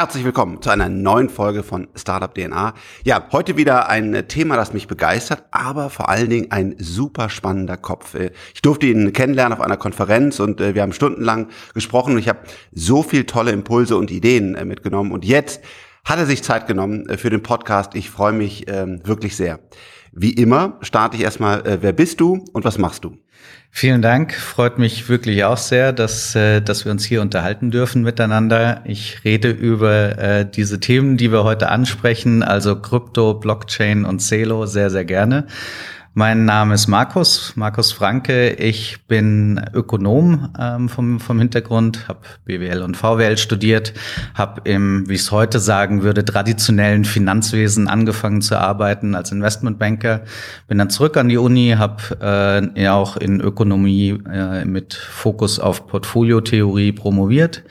Herzlich willkommen zu einer neuen Folge von Startup DNA. Ja, heute wieder ein Thema, das mich begeistert, aber vor allen Dingen ein super spannender Kopf. Ich durfte ihn kennenlernen auf einer Konferenz und äh, wir haben stundenlang gesprochen und ich habe so viel tolle Impulse und Ideen äh, mitgenommen und jetzt hat er sich Zeit genommen äh, für den Podcast. Ich freue mich ähm, wirklich sehr. Wie immer starte ich erstmal, wer bist du und was machst du? Vielen Dank. Freut mich wirklich auch sehr, dass, äh, dass wir uns hier unterhalten dürfen miteinander. Ich rede über äh, diese Themen, die wir heute ansprechen, also Krypto, Blockchain und Celo sehr, sehr gerne. Mein Name ist Markus, Markus Franke. Ich bin Ökonom ähm, vom, vom Hintergrund, habe BWL und VWL studiert, habe im, wie ich es heute sagen würde, traditionellen Finanzwesen angefangen zu arbeiten als Investmentbanker. Bin dann zurück an die Uni, habe äh, auch in Ökonomie äh, mit Fokus auf Portfoliotheorie promoviert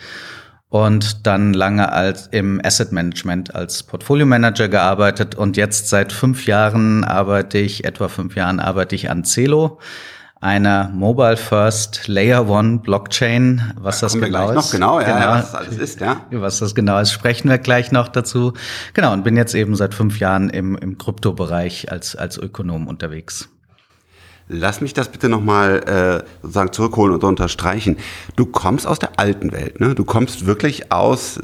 und dann lange als im Asset Management als Portfolio Manager gearbeitet und jetzt seit fünf Jahren arbeite ich, etwa fünf Jahren arbeite ich an Celo, einer Mobile First Layer One Blockchain. Was da das genau ist. Noch genau, ja, genau, ja, was das alles ist, ja. Was das genau ist, sprechen wir gleich noch dazu. Genau, und bin jetzt eben seit fünf Jahren im, im Kryptobereich als, als Ökonom unterwegs. Lass mich das bitte nochmal äh, sozusagen zurückholen und unterstreichen. Du kommst aus der alten Welt, ne? Du kommst wirklich aus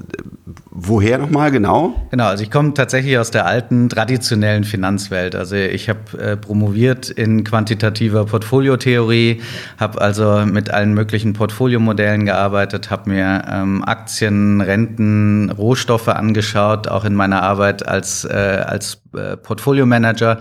woher nochmal genau? Genau, also ich komme tatsächlich aus der alten traditionellen Finanzwelt. Also ich habe äh, promoviert in quantitativer Portfoliotheorie, habe also mit allen möglichen Portfoliomodellen gearbeitet, habe mir ähm, Aktien, Renten, Rohstoffe angeschaut, auch in meiner Arbeit als, äh, als äh, Portfolio-Manager,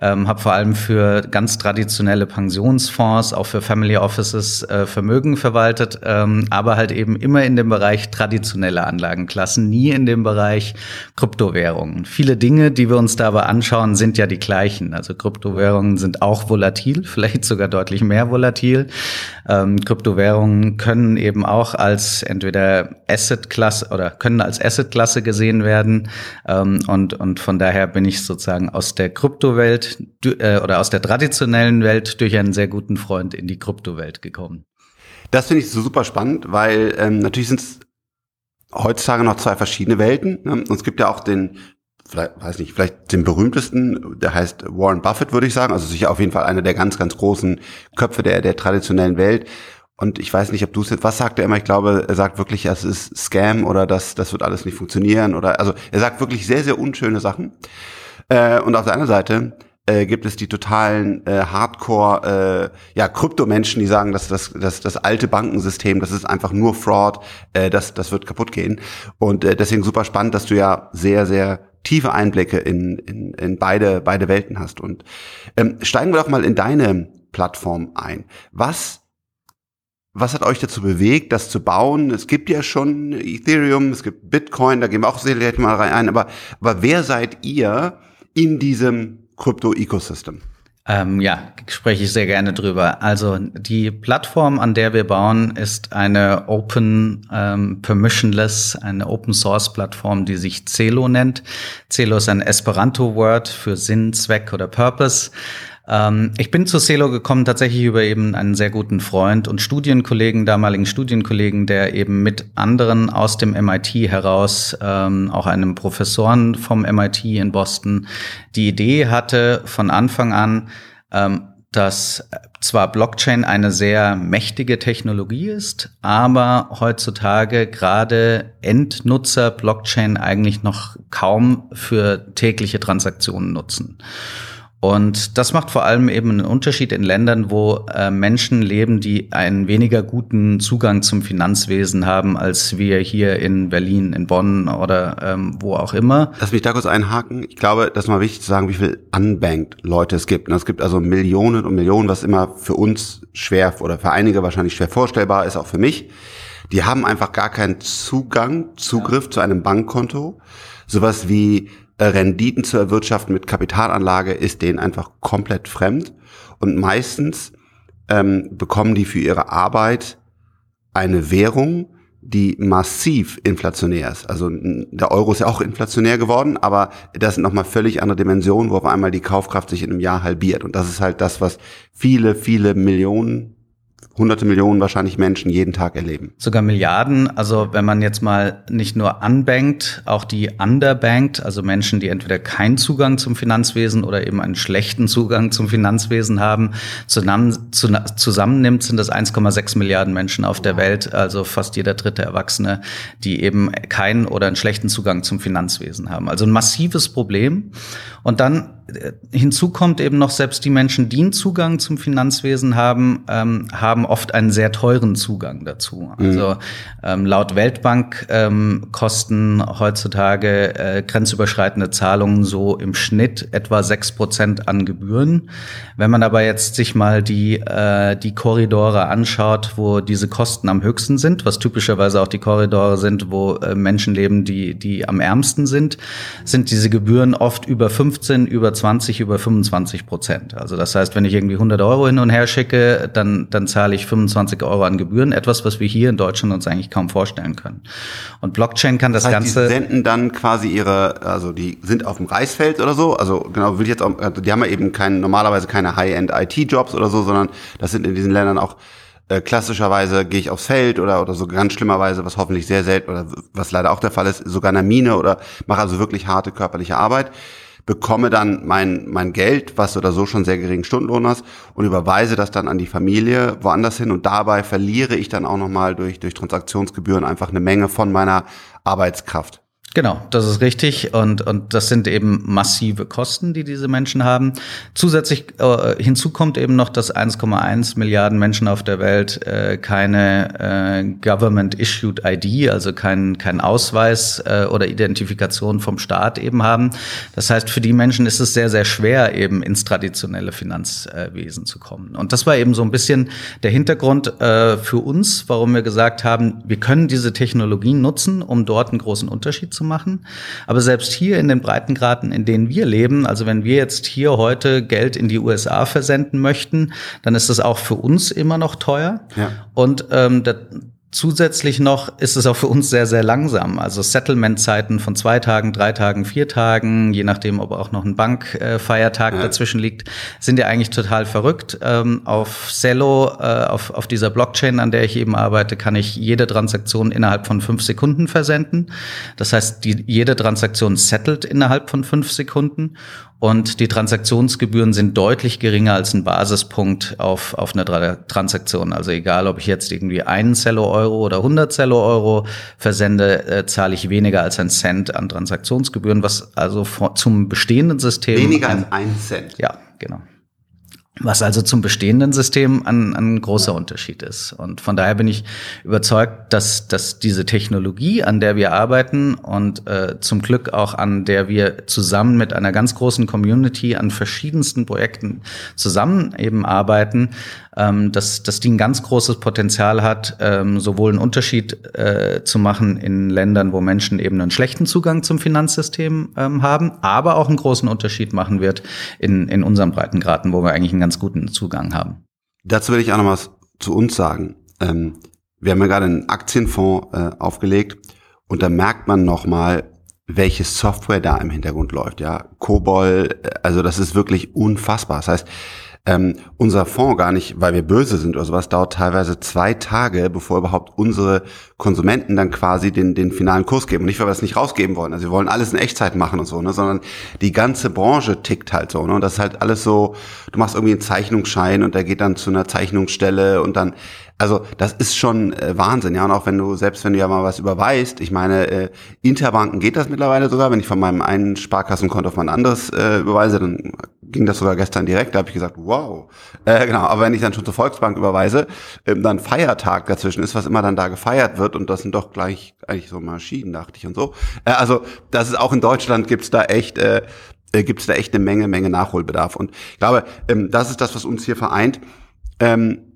ähm, habe vor allem für ganz traditionelle Pensionsfonds, auch für Family Offices äh, Vermögen verwaltet, ähm, aber halt eben immer in dem Bereich traditionelle Anlagenklassen, nie in dem Bereich Kryptowährungen. Viele Dinge, die wir uns da aber anschauen, sind ja die gleichen. Also Kryptowährungen sind auch volatil, vielleicht sogar deutlich mehr volatil. Ähm, Kryptowährungen können eben auch als entweder Asset-Klasse oder können als Asset-Klasse gesehen werden. Ähm, und, und von daher bin ich sozusagen aus der Kryptowelt äh, oder aus der traditionellen Welt durch einen sehr guten Freund in die Kryptowelt gekommen. Das finde ich so super spannend, weil ähm, natürlich sind es heutzutage noch zwei verschiedene Welten. Ne? Und es gibt ja auch den, vielleicht, weiß nicht, vielleicht den berühmtesten, der heißt Warren Buffett, würde ich sagen. Also sicher auf jeden Fall einer der ganz, ganz großen Köpfe der, der traditionellen Welt. Und ich weiß nicht, ob du es jetzt, was sagt er immer? Ich glaube, er sagt wirklich, es ist Scam oder das, das wird alles nicht funktionieren oder, also er sagt wirklich sehr, sehr unschöne Sachen. Äh, und auf der anderen Seite äh, gibt es die totalen äh, Hardcore äh, ja Kryptomenschen, die sagen, dass das, das das alte Bankensystem, das ist einfach nur Fraud, äh, das das wird kaputt gehen. Und äh, deswegen super spannend, dass du ja sehr sehr tiefe Einblicke in, in, in beide beide Welten hast. Und ähm, steigen wir doch mal in deine Plattform ein. Was was hat euch dazu bewegt, das zu bauen? Es gibt ja schon Ethereum, es gibt Bitcoin, da gehen wir auch sicherlich mal rein ein, aber, aber wer seid ihr in diesem Krypto-Ecosystem? Ähm, ja, spreche ich sehr gerne drüber. Also die Plattform, an der wir bauen, ist eine Open ähm, Permissionless, eine Open Source Plattform, die sich Celo nennt. Celo ist ein Esperanto-Word für Sinn, Zweck oder Purpose. Ähm, ich bin zu Celo gekommen tatsächlich über eben einen sehr guten Freund und Studienkollegen, damaligen Studienkollegen, der eben mit anderen aus dem MIT heraus, ähm, auch einem Professoren vom MIT in Boston, die Idee hatte von Anfang an, ähm, dass zwar Blockchain eine sehr mächtige Technologie ist, aber heutzutage gerade Endnutzer Blockchain eigentlich noch kaum für tägliche Transaktionen nutzen. Und das macht vor allem eben einen Unterschied in Ländern, wo äh, Menschen leben, die einen weniger guten Zugang zum Finanzwesen haben, als wir hier in Berlin, in Bonn oder ähm, wo auch immer. Lass mich da kurz einhaken. Ich glaube, das ist mal wichtig zu sagen, wie viel unbanked Leute es gibt. Es gibt also Millionen und Millionen, was immer für uns schwer oder für einige wahrscheinlich schwer vorstellbar ist, auch für mich. Die haben einfach gar keinen Zugang, Zugriff ja. zu einem Bankkonto. Sowas wie Renditen zu erwirtschaften mit Kapitalanlage ist denen einfach komplett fremd. Und meistens ähm, bekommen die für ihre Arbeit eine Währung, die massiv inflationär ist. Also der Euro ist ja auch inflationär geworden, aber das sind nochmal völlig andere Dimensionen, wo auf einmal die Kaufkraft sich in einem Jahr halbiert. Und das ist halt das, was viele, viele Millionen, hunderte Millionen wahrscheinlich Menschen jeden Tag erleben. Sogar Milliarden. Also wenn man jetzt mal nicht nur unbankt, auch die underbankt, also Menschen, die entweder keinen Zugang zum Finanzwesen oder eben einen schlechten Zugang zum Finanzwesen haben, zusammen, zusammennimmt, sind das 1,6 Milliarden Menschen auf der Welt, also fast jeder dritte Erwachsene, die eben keinen oder einen schlechten Zugang zum Finanzwesen haben. Also ein massives Problem. Und dann äh, hinzu kommt eben noch, selbst die Menschen, die einen Zugang zum Finanzwesen haben, ähm, haben oft einen sehr teuren Zugang dazu. Mhm. Also ähm, laut Weltbank ähm, kosten heutzutage äh, grenzüberschreitende Zahlungen so im Schnitt etwa sechs Prozent an Gebühren. Wenn man aber jetzt sich mal die, äh, die Korridore anschaut, wo diese Kosten am höchsten sind, was typischerweise auch die Korridore sind, wo äh, Menschen leben, die, die am ärmsten sind, sind diese Gebühren oft über 15, über 20, über 25 Prozent. Also das heißt, wenn ich irgendwie 100 Euro hin und her schicke, dann, dann zahle ich 25 Euro an Gebühren. Etwas, was wir hier in Deutschland uns eigentlich kaum vorstellen können. Und Blockchain kann das, das heißt, Ganze. Die senden dann quasi ihre, also die sind auf dem Reisfeld oder so. Also genau, will ich jetzt auch, also die haben ja eben kein, normalerweise keine High-End IT-Jobs oder so, sondern das sind in diesen Ländern auch äh, klassischerweise gehe ich aufs Feld oder oder so ganz schlimmerweise, was hoffentlich sehr selten oder was leider auch der Fall ist, sogar in der Mine oder mache also wirklich harte körperliche Arbeit bekomme dann mein, mein Geld, was oder so schon sehr geringen Stundenlohn hast, und überweise das dann an die Familie woanders hin und dabei verliere ich dann auch nochmal durch, durch Transaktionsgebühren einfach eine Menge von meiner Arbeitskraft. Genau, das ist richtig und und das sind eben massive Kosten, die diese Menschen haben. Zusätzlich äh, hinzu kommt eben noch, dass 1,1 Milliarden Menschen auf der Welt äh, keine äh, Government issued ID, also kein kein Ausweis äh, oder Identifikation vom Staat eben haben. Das heißt, für die Menschen ist es sehr sehr schwer eben ins traditionelle Finanzwesen zu kommen. Und das war eben so ein bisschen der Hintergrund äh, für uns, warum wir gesagt haben, wir können diese Technologien nutzen, um dort einen großen Unterschied zu machen. Aber selbst hier in den Breitengraden, in denen wir leben, also wenn wir jetzt hier heute Geld in die USA versenden möchten, dann ist das auch für uns immer noch teuer. Ja. Und ähm, Zusätzlich noch ist es auch für uns sehr, sehr langsam. Also Settlement-Zeiten von zwei Tagen, drei Tagen, vier Tagen, je nachdem, ob auch noch ein Bankfeiertag ja. dazwischen liegt, sind ja eigentlich total verrückt. Ähm, auf Cello, äh, auf, auf dieser Blockchain, an der ich eben arbeite, kann ich jede Transaktion innerhalb von fünf Sekunden versenden. Das heißt, die, jede Transaktion settelt innerhalb von fünf Sekunden und die Transaktionsgebühren sind deutlich geringer als ein Basispunkt auf, auf eine Transaktion. Also egal, ob ich jetzt irgendwie einen Zello Euro oder 100 Zello Euro versende, äh, zahle ich weniger als ein Cent an Transaktionsgebühren, was also zum bestehenden System. Weniger ein, als ein Cent. Ja, genau. Was also zum bestehenden System ein, ein großer Unterschied ist. Und von daher bin ich überzeugt, dass, dass diese Technologie, an der wir arbeiten und äh, zum Glück auch an der wir zusammen mit einer ganz großen Community an verschiedensten Projekten zusammen eben arbeiten, ähm, dass, dass die ein ganz großes Potenzial hat, ähm, sowohl einen Unterschied äh, zu machen in Ländern, wo Menschen eben einen schlechten Zugang zum Finanzsystem ähm, haben, aber auch einen großen Unterschied machen wird in, in unseren Breitengraden, wo wir eigentlich einen ganz guten Zugang haben. Dazu will ich auch noch was zu uns sagen. Ähm, wir haben ja gerade einen Aktienfonds äh, aufgelegt und da merkt man nochmal, welche Software da im Hintergrund läuft. Ja, Kobol, äh, also das ist wirklich unfassbar. Das heißt, ähm, unser Fonds gar nicht, weil wir böse sind oder sowas, dauert teilweise zwei Tage, bevor überhaupt unsere Konsumenten dann quasi den, den finalen Kurs geben. Und nicht, weil wir das nicht rausgeben wollen. Also wir wollen alles in Echtzeit machen und so, ne? sondern die ganze Branche tickt halt so. Ne? Und das ist halt alles so, du machst irgendwie einen Zeichnungsschein und der geht dann zu einer Zeichnungsstelle und dann also das ist schon äh, Wahnsinn, ja. Und auch wenn du, selbst wenn du ja mal was überweist, ich meine, äh, Interbanken geht das mittlerweile sogar, wenn ich von meinem einen Sparkassenkonto auf mein anderes äh, überweise, dann ging das sogar gestern direkt, da habe ich gesagt, wow. Äh, genau, aber wenn ich dann schon zur Volksbank überweise, ähm, dann Feiertag dazwischen ist, was immer dann da gefeiert wird, und das sind doch gleich eigentlich so Maschinen, dachte ich und so. Äh, also das ist auch in Deutschland gibt's da echt. Äh, äh, gibt es da echt eine Menge, Menge Nachholbedarf. Und ich glaube, ähm, das ist das, was uns hier vereint. Ähm,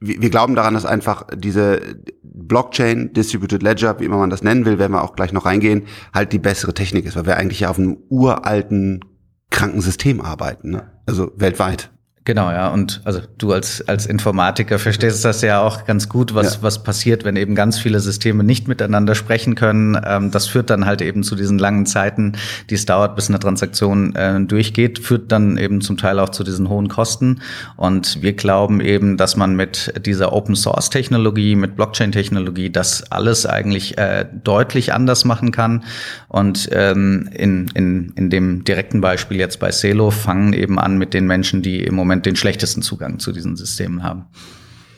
wir, wir glauben daran, dass einfach diese Blockchain, Distributed Ledger, wie immer man das nennen will, werden wir auch gleich noch reingehen, halt die bessere Technik ist, weil wir eigentlich ja auf einem uralten Krankensystem arbeiten, ne? also weltweit. Genau, ja. Und also du als, als Informatiker verstehst das ja auch ganz gut, was, ja. was passiert, wenn eben ganz viele Systeme nicht miteinander sprechen können. Ähm, das führt dann halt eben zu diesen langen Zeiten, die es dauert, bis eine Transaktion äh, durchgeht, führt dann eben zum Teil auch zu diesen hohen Kosten. Und wir glauben eben, dass man mit dieser Open Source Technologie, mit Blockchain Technologie, das alles eigentlich äh, deutlich anders machen kann. Und ähm, in, in, in dem direkten Beispiel jetzt bei Celo fangen eben an mit den Menschen, die im Moment Moment den schlechtesten Zugang zu diesen Systemen haben.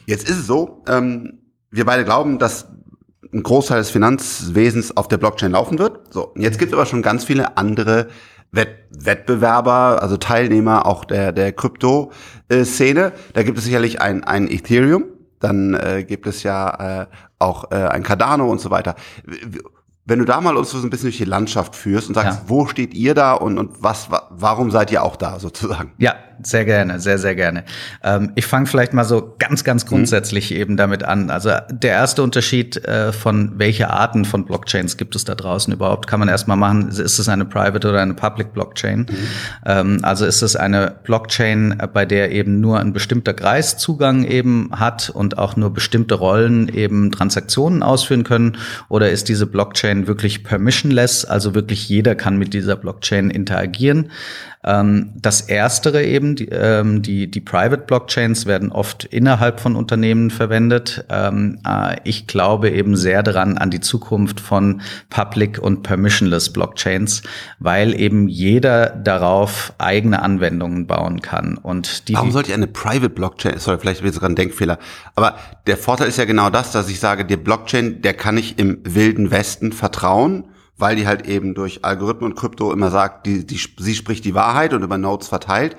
Jetzt ist es so, ähm, wir beide glauben, dass ein Großteil des Finanzwesens auf der Blockchain laufen wird. So, jetzt gibt es aber schon ganz viele andere Wett Wettbewerber, also Teilnehmer auch der, der Krypto-Szene. Da gibt es sicherlich ein, ein Ethereum, dann äh, gibt es ja äh, auch äh, ein Cardano und so weiter. Wenn du da mal uns so ein bisschen durch die Landschaft führst und sagst, ja. wo steht ihr da und, und was, warum seid ihr auch da sozusagen? Ja, sehr gerne, sehr, sehr gerne. Ähm, ich fange vielleicht mal so ganz, ganz mhm. grundsätzlich mhm. eben damit an. Also der erste Unterschied äh, von welche Arten von Blockchains gibt es da draußen überhaupt, kann man erstmal machen. Ist es eine Private oder eine Public Blockchain? Mhm. Ähm, also ist es eine Blockchain, äh, bei der eben nur ein bestimmter Kreis Zugang eben hat und auch nur bestimmte Rollen eben Transaktionen ausführen können? Oder ist diese Blockchain wirklich permissionless? Also wirklich jeder kann mit dieser Blockchain interagieren? Ähm, das Erstere eben, die, ähm, die, die Private Blockchains werden oft innerhalb von Unternehmen verwendet. Ähm, äh, ich glaube eben sehr daran an die Zukunft von Public und Permissionless Blockchains, weil eben jeder darauf eigene Anwendungen bauen kann. Und die, Warum sollte ich eine Private Blockchain, sorry, vielleicht habe ich sogar einen Denkfehler, aber der Vorteil ist ja genau das, dass ich sage, der Blockchain, der kann ich im wilden Westen vertrauen weil die halt eben durch Algorithmen und Krypto immer sagt, die, die, sie spricht die Wahrheit und über Nodes verteilt.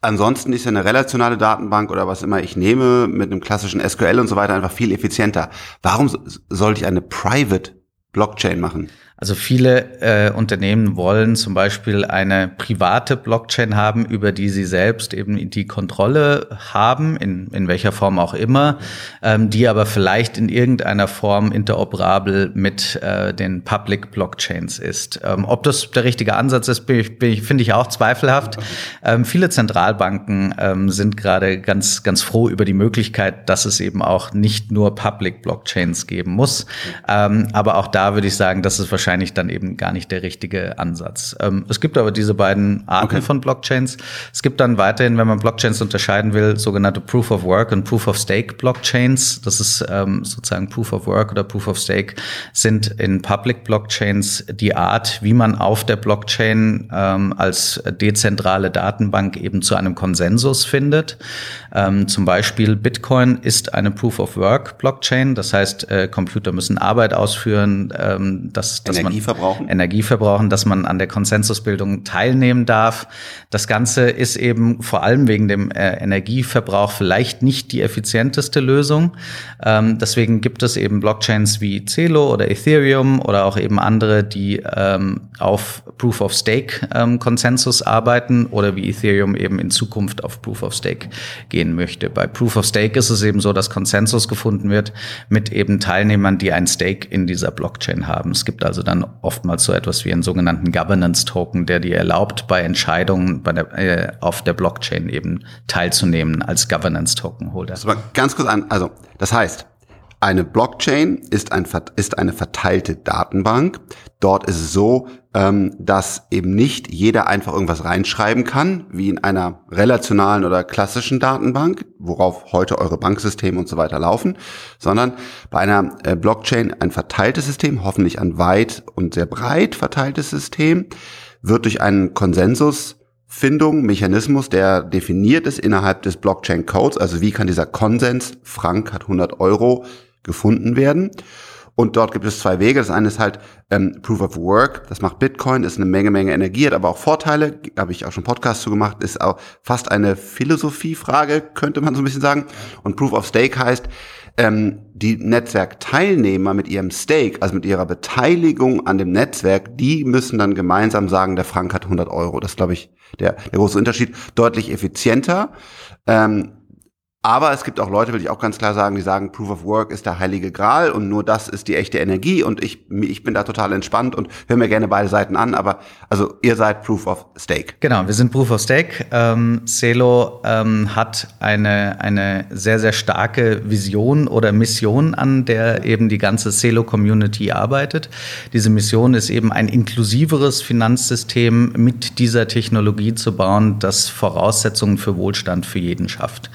Ansonsten ist ja eine relationale Datenbank oder was immer ich nehme mit einem klassischen SQL und so weiter einfach viel effizienter. Warum sollte ich eine Private Blockchain machen? Also viele äh, Unternehmen wollen zum Beispiel eine private Blockchain haben, über die sie selbst eben die Kontrolle haben, in, in welcher Form auch immer, ähm, die aber vielleicht in irgendeiner Form interoperabel mit äh, den Public Blockchains ist. Ähm, ob das der richtige Ansatz ist, finde ich auch zweifelhaft. Ähm, viele Zentralbanken ähm, sind gerade ganz, ganz froh über die Möglichkeit, dass es eben auch nicht nur Public Blockchains geben muss. Ähm, aber auch da würde ich sagen, dass es wahrscheinlich wahrscheinlich dann eben gar nicht der richtige Ansatz. Ähm, es gibt aber diese beiden Arten okay. von Blockchains. Es gibt dann weiterhin, wenn man Blockchains unterscheiden will, sogenannte Proof of Work und Proof of Stake Blockchains. Das ist ähm, sozusagen Proof of Work oder Proof of Stake sind in Public Blockchains die Art, wie man auf der Blockchain ähm, als dezentrale Datenbank eben zu einem Konsensus findet. Ähm, zum Beispiel Bitcoin ist eine Proof of Work Blockchain. Das heißt, äh, Computer müssen Arbeit ausführen, ähm, dass, dass Energie verbrauchen. Energie verbrauchen, dass man an der Konsensusbildung teilnehmen darf. Das Ganze ist eben vor allem wegen dem äh, Energieverbrauch vielleicht nicht die effizienteste Lösung. Ähm, deswegen gibt es eben Blockchains wie Celo oder Ethereum oder auch eben andere, die ähm, auf Proof of Stake ähm, Konsensus arbeiten oder wie Ethereum eben in Zukunft auf Proof of Stake gehen möchte. Bei Proof of Stake ist es eben so, dass Konsensus gefunden wird mit eben Teilnehmern, die ein Stake in dieser Blockchain haben. Es gibt also dann oftmals so etwas wie einen sogenannten Governance Token, der dir erlaubt, bei Entscheidungen bei der, äh, auf der Blockchain eben teilzunehmen als Governance Token Holder. Das war ganz kurz an, also das heißt, eine Blockchain ist, ein, ist eine verteilte Datenbank. Dort ist es so, ähm, dass eben nicht jeder einfach irgendwas reinschreiben kann, wie in einer relationalen oder klassischen Datenbank, worauf heute eure Banksysteme und so weiter laufen, sondern bei einer äh, Blockchain ein verteiltes System, hoffentlich ein weit und sehr breit verteiltes System, wird durch einen Konsensusfindung, Mechanismus, der definiert ist innerhalb des Blockchain-Codes, also wie kann dieser Konsens, Frank hat 100 Euro, gefunden werden. Und dort gibt es zwei Wege. Das eine ist halt ähm, Proof of Work. Das macht Bitcoin, ist eine Menge, Menge Energie, hat aber auch Vorteile. Habe ich auch schon Podcast zu gemacht. Ist auch fast eine Philosophiefrage, könnte man so ein bisschen sagen. Und Proof of Stake heißt, ähm, die Netzwerkteilnehmer mit ihrem Stake, also mit ihrer Beteiligung an dem Netzwerk, die müssen dann gemeinsam sagen, der Frank hat 100 Euro. Das glaube ich, der, der große Unterschied. Deutlich effizienter. Ähm, Aber es gibt auch Leute, will ich auch ganz klar sagen, die sagen, Proof of Work ist der heilige Gral und nur das ist die echte Energie und ich, ich bin da total entspannt und höre mir gerne beide Seiten an, aber also ihr seid Proof of Stake. Genau, wir sind Proof of Stake. Ähm, Celo ähm, hat eine, eine sehr, sehr starke Vision oder Mission, an der eben die ganze Celo-Community arbeitet. Diese Mission ist eben ein inklusiveres Finanzsystem mit dieser Technologie zu bauen, das Voraussetzungen für Wohlstand für jeden schafft.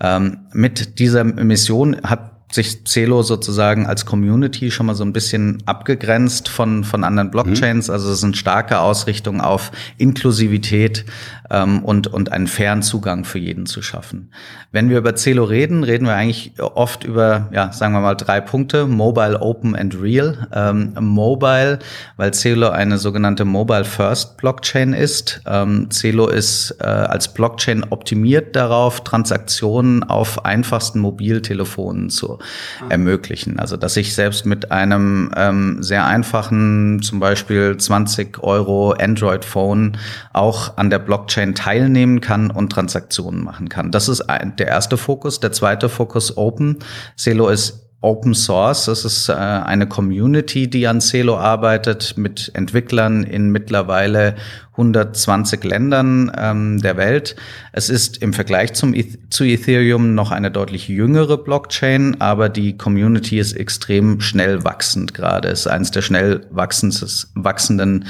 Ähm, mit dieser Mission hat sich Celo sozusagen als Community schon mal so ein bisschen abgegrenzt von, von anderen Blockchains. Mhm. Also es ist eine starke Ausrichtung auf Inklusivität ähm, und, und einen fairen Zugang für jeden zu schaffen. Wenn wir über Celo reden, reden wir eigentlich oft über, ja, sagen wir mal drei Punkte. Mobile, Open and Real. Ähm, Mobile, weil Celo eine sogenannte Mobile First Blockchain ist. Ähm, Celo ist äh, als Blockchain optimiert darauf, Transaktionen auf einfachsten Mobiltelefonen zu ah. ermöglichen. Also, dass ich selbst mit einem ähm, sehr einfachen, zum Beispiel 20 Euro Android-Phone auch an der Blockchain Blockchain teilnehmen kann und Transaktionen machen kann. Das ist ein, der erste Fokus. Der zweite Fokus Open. Celo ist Open Source. Das ist äh, eine Community, die an Celo arbeitet mit Entwicklern in mittlerweile 120 Ländern ähm, der Welt. Es ist im Vergleich zum, zu Ethereum noch eine deutlich jüngere Blockchain, aber die Community ist extrem schnell wachsend gerade. Es ist eines der schnell wachsenden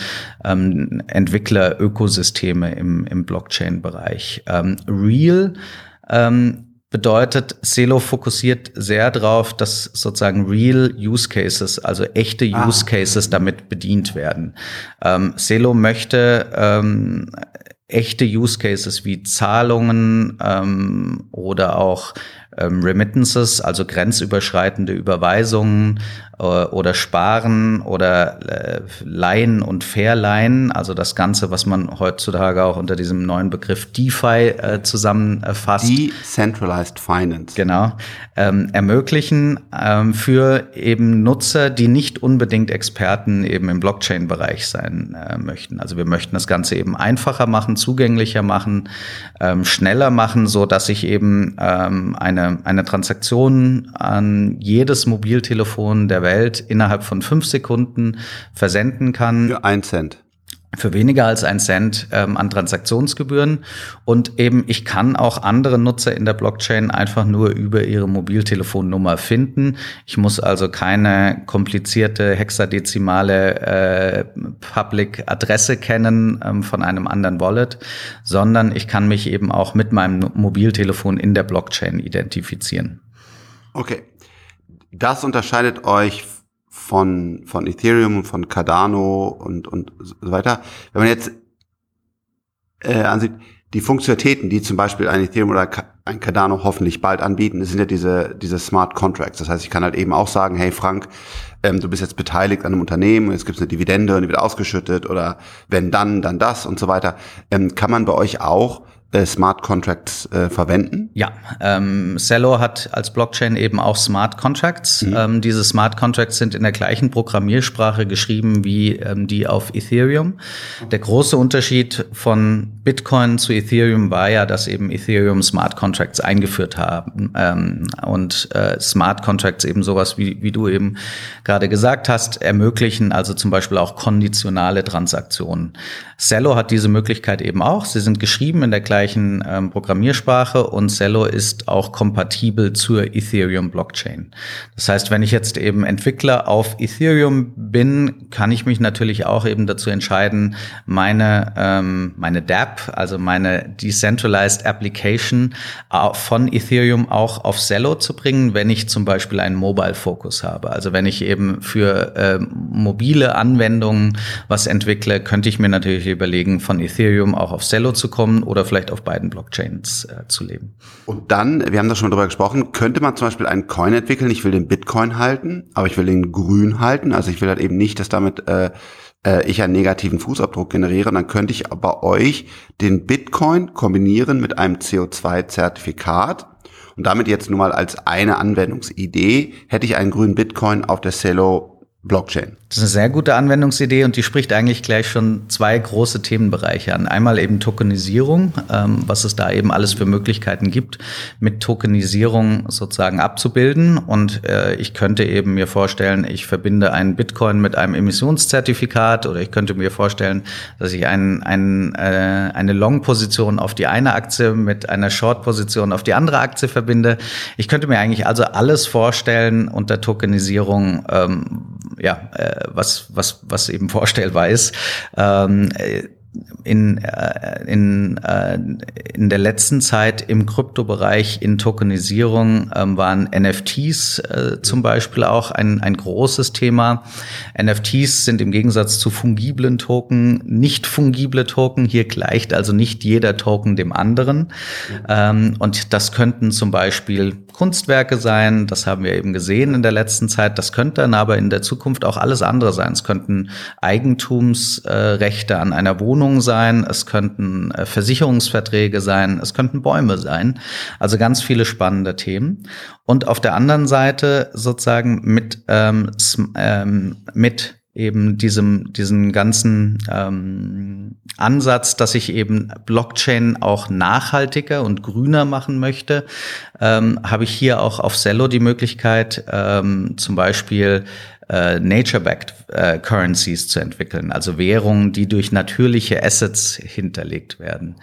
ähm, Entwickler-Ökosysteme im, im Blockchain-Bereich. Ähm, Real ähm, bedeutet, Celo fokussiert sehr darauf, dass sozusagen real Use Cases, also echte ah. Use Cases damit bedient werden. Ähm, Celo möchte ähm, echte Use Cases wie Zahlungen ähm, oder auch ähm, Remittances, also grenzüberschreitende Überweisungen äh, oder Sparen oder äh, Leihen und Verleihen, also das Ganze, was man heutzutage auch unter diesem neuen Begriff DeFi äh, zusammenfasst. Decentralized Finance. Genau. Ähm, ermöglichen ähm, für eben Nutzer, die nicht unbedingt Experten eben im Blockchain-Bereich sein äh, möchten. Also wir möchten das Ganze eben einfacher machen, zugänglicher machen, ähm, schneller machen, so dass ich eben ähm, eine, eine Transaktion an jedes Mobiltelefon der Welt Welt innerhalb von fünf Sekunden versenden kann. Für ein Cent für weniger als ein Cent ähm, an Transaktionsgebühren. Und eben, ich kann auch andere Nutzer in der Blockchain einfach nur über ihre Mobiltelefonnummer finden. Ich muss also keine komplizierte hexadezimale äh, Public-Adresse kennen ähm, von einem anderen Wallet, sondern ich kann mich eben auch mit meinem Mobiltelefon in der Blockchain identifizieren. Okay, das unterscheidet euch von, von Ethereum, von Cardano und, und so weiter. Wenn man jetzt äh, ansieht, die Funktionalitäten, die zum Beispiel ein Ethereum oder ein Cardano hoffentlich bald anbieten, sind ja diese, diese Smart Contracts. Das heißt, ich kann halt eben auch sagen, hey Frank, ähm, du bist jetzt beteiligt an einem Unternehmen, jetzt gibt es eine Dividende und die wird ausgeschüttet oder wenn dann, dann das und so weiter. Ähm, kann man bei euch auch äh, Smart Contracts äh, verwenden? Ja, ähm, Cello hat als Blockchain eben auch Smart Contracts. Mhm. Ähm, diese Smart Contracts sind in der gleichen Programmiersprache geschrieben wie ähm, die auf Ethereum. Der große Unterschied von Bitcoin zu Ethereum war ja, dass eben Ethereum Smart Contracts eingeführt haben ähm, und äh, Smart Contracts eben sowas wie, wie du eben gerade gesagt hast, ermöglichen also zum Beispiel auch konditionale Transaktionen. Cello hat diese Möglichkeit eben auch. Sie sind geschrieben in der gleichen ähm, Programmiersprache und Cello ist auch kompatibel zur Ethereum Blockchain. Das heißt, wenn ich jetzt eben Entwickler auf Ethereum bin, kann ich mich natürlich auch eben dazu entscheiden, meine, ähm, meine DApp, also meine Decentralized Application von Ethereum auch auf Cello zu bringen, wenn ich zum Beispiel einen Mobile Focus habe. Also wenn ich eben für äh, mobile Anwendungen was entwickle, könnte ich mir natürlich überlegen, von Ethereum auch auf Cello zu kommen oder vielleicht auf beiden Blockchains äh, zu leben. Und dann, wir haben da schon mal drüber gesprochen, könnte man zum Beispiel einen Coin entwickeln. Ich will den Bitcoin halten, aber ich will den grün halten. Also ich will halt eben nicht, dass damit äh, äh, ich einen negativen Fußabdruck generiere. Dann könnte ich bei euch den Bitcoin kombinieren mit einem CO2-Zertifikat. Und damit jetzt nur mal als eine Anwendungsidee hätte ich einen grünen Bitcoin auf der Cello Blockchain. Das ist eine sehr gute Anwendungsidee und die spricht eigentlich gleich schon zwei große Themenbereiche an. Einmal eben Tokenisierung, ähm, was es da eben alles für Möglichkeiten gibt, mit Tokenisierung sozusagen abzubilden. Und äh, ich könnte eben mir vorstellen, ich verbinde einen Bitcoin mit einem Emissionszertifikat oder ich könnte mir vorstellen, dass ich ein, ein, äh, eine Long-Position auf die eine Aktie mit einer Short-Position auf die andere Aktie verbinde. Ich könnte mir eigentlich also alles vorstellen unter Tokenisierung, ähm, ja, äh, was, was, was eben vorstellbar ist. Ähm, in, äh, in, äh, in der letzten Zeit im Kryptobereich in Tokenisierung ähm, waren NFTs äh, zum Beispiel auch ein, ein großes Thema. NFTs sind im Gegensatz zu fungiblen Token nicht fungible Token. Hier gleicht also nicht jeder Token dem anderen. Ähm, und das könnten zum Beispiel Kunstwerke sein. Das haben wir eben gesehen in der letzten Zeit. Das könnte dann aber in der Zukunft auch alles andere sein. Es könnten Eigentumsrechte an einer Wohnung sein, es könnten äh, Versicherungsverträge sein, es könnten Bäume sein. Also ganz viele spannende Themen. Und auf der anderen Seite sozusagen mit, ähm, ähm, mit eben diesem, diesen ganzen ähm, Ansatz, dass ich eben Blockchain auch nachhaltiger und grüner machen möchte, ähm, habe ich hier auch auf Cello die Möglichkeit, ähm, zum Beispiel äh, Nature-backed äh, Currencies zu entwickeln, also Währungen, die durch natürliche Assets hinterlegt werden.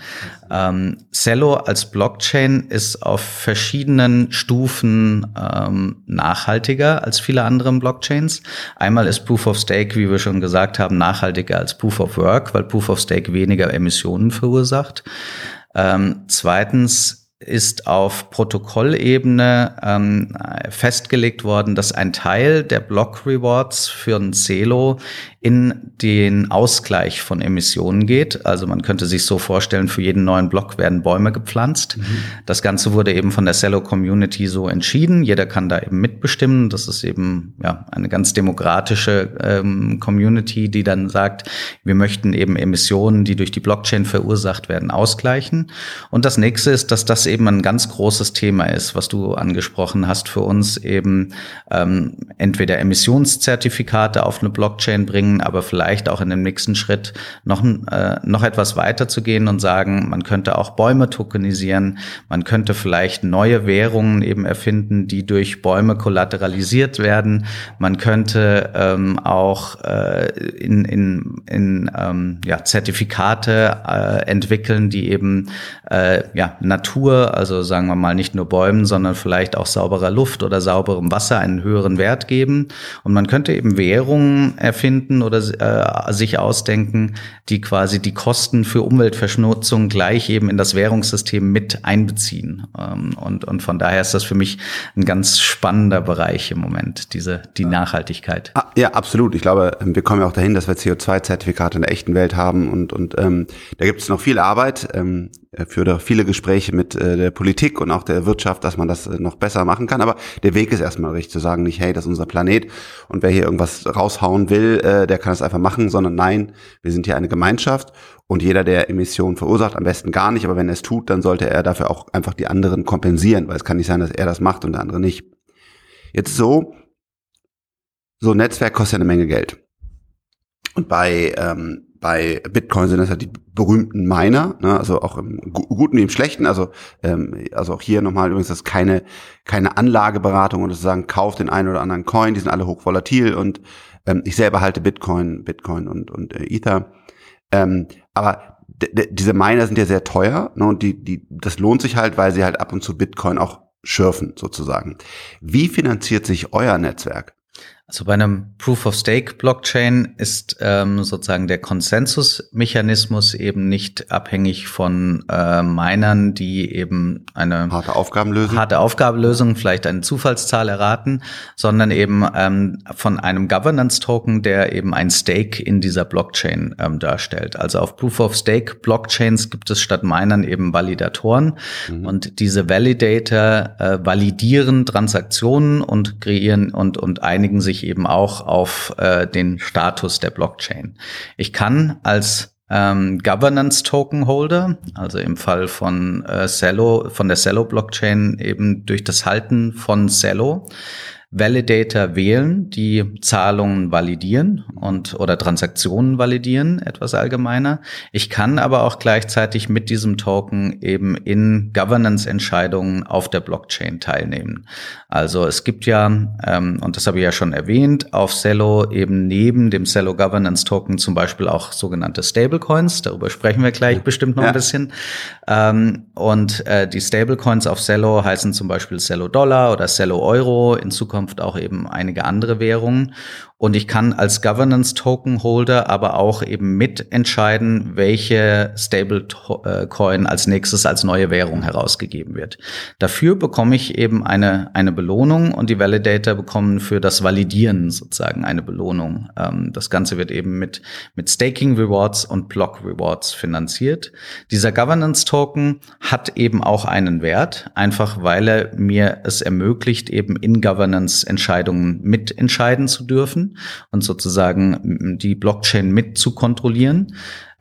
Ähm, Cello als Blockchain ist auf verschiedenen Stufen ähm, nachhaltiger als viele andere Blockchains. Einmal ist Proof of Stake, wie wir schon gesagt haben, nachhaltiger als Proof of Work, weil Proof of Stake weniger Emissionen verursacht. Ähm, zweitens ist auf Protokollebene ähm, festgelegt worden, dass ein Teil der Block Rewards für ein Celo in den Ausgleich von Emissionen geht. Also man könnte sich so vorstellen, für jeden neuen Block werden Bäume gepflanzt. Mhm. Das Ganze wurde eben von der Cello Community so entschieden. Jeder kann da eben mitbestimmen. Das ist eben ja eine ganz demokratische ähm, Community, die dann sagt, wir möchten eben Emissionen, die durch die Blockchain verursacht werden, ausgleichen. Und das nächste ist, dass das eben ein ganz großes Thema ist, was du angesprochen hast für uns eben ähm, entweder Emissionszertifikate auf eine Blockchain bringen aber vielleicht auch in dem nächsten Schritt noch, äh, noch etwas weiter zu gehen und sagen, man könnte auch Bäume tokenisieren, man könnte vielleicht neue Währungen eben erfinden, die durch Bäume kollateralisiert werden, man könnte ähm, auch äh, in, in, in ähm, ja, Zertifikate äh, entwickeln, die eben äh, ja, Natur, also sagen wir mal nicht nur Bäumen, sondern vielleicht auch sauberer Luft oder sauberem Wasser einen höheren Wert geben. Und man könnte eben Währungen erfinden oder äh, sich ausdenken, die quasi die Kosten für Umweltverschmutzung gleich eben in das Währungssystem mit einbeziehen. Ähm, und, und von daher ist das für mich ein ganz spannender Bereich im Moment, diese, die Nachhaltigkeit. Ah, ja, absolut. Ich glaube, ähm, wir kommen ja auch dahin, dass wir CO2-Zertifikate in der echten Welt haben und, und ähm, da gibt es noch viel Arbeit. Ähm, führe viele Gespräche mit äh, der Politik und auch der Wirtschaft, dass man das äh, noch besser machen kann. Aber der Weg ist erstmal richtig zu sagen, nicht, hey, das ist unser Planet und wer hier irgendwas raushauen will, äh, der kann es einfach machen, sondern nein, wir sind hier eine Gemeinschaft und jeder, der Emissionen verursacht, am besten gar nicht, aber wenn er es tut, dann sollte er dafür auch einfach die anderen kompensieren, weil es kann nicht sein, dass er das macht und der andere nicht. Jetzt so, so ein Netzwerk kostet ja eine Menge Geld. Und bei, ähm, bei Bitcoin sind das halt die berühmten Miner, ne, also auch im Guten wie im Schlechten. Also, ähm, also auch hier nochmal übrigens, das ist keine, keine Anlageberatung und sagen, kauft den einen oder anderen Coin, die sind alle hochvolatil und ähm, ich selber halte Bitcoin, Bitcoin und, und äh, Ether. Ähm, aber diese Miner sind ja sehr teuer ne, und die, die, das lohnt sich halt, weil sie halt ab und zu Bitcoin auch schürfen sozusagen. Wie finanziert sich euer Netzwerk? Also bei einem Proof of Stake Blockchain ist ähm, sozusagen der Konsensusmechanismus eben nicht abhängig von äh, Minern, die eben eine harte Aufgabenlösung, harte Aufgabenlösung, vielleicht eine Zufallszahl erraten, sondern eben ähm, von einem Governance Token, der eben ein Stake in dieser Blockchain ähm, darstellt. Also auf Proof of Stake Blockchains gibt es statt Minern eben Validatoren mhm. und diese Validator äh, validieren Transaktionen und kreieren und und einigen sich sich eben auch auf äh, den Status der Blockchain. Ich kann als ähm, Governance Token Holder, also im Fall von äh, Cello, von der Cello Blockchain eben durch das Halten von Cello Validator wählen, die Zahlungen validieren und oder Transaktionen validieren, etwas allgemeiner. Ich kann aber auch gleichzeitig mit diesem Token eben in Governance-Entscheidungen auf der Blockchain teilnehmen. Also es gibt ja, ähm, und das habe ich ja schon erwähnt, auf Cello eben neben dem Cello Governance Token zum Beispiel auch sogenannte Stablecoins. Darüber sprechen wir gleich bestimmt noch ja. ein bisschen. Ähm, und äh, die Stablecoins auf Cello heißen zum Beispiel Cello Dollar oder Cello Euro. In Zukunft Zukunft auch eben einige andere Währungen. Und ich kann als Governance-Token-Holder aber auch eben mitentscheiden, welche Stablecoin als nächstes als neue Währung herausgegeben wird. Dafür bekomme ich eben eine, eine Belohnung und die Validator bekommen für das Validieren sozusagen eine Belohnung. Ähm, das Ganze wird eben mit, mit Staking Rewards und Block Rewards finanziert. Dieser Governance-Token hat eben auch einen Wert, einfach weil er mir es ermöglicht, eben in Governance Entscheidungen mitentscheiden zu dürfen und sozusagen die Blockchain mit zu kontrollieren.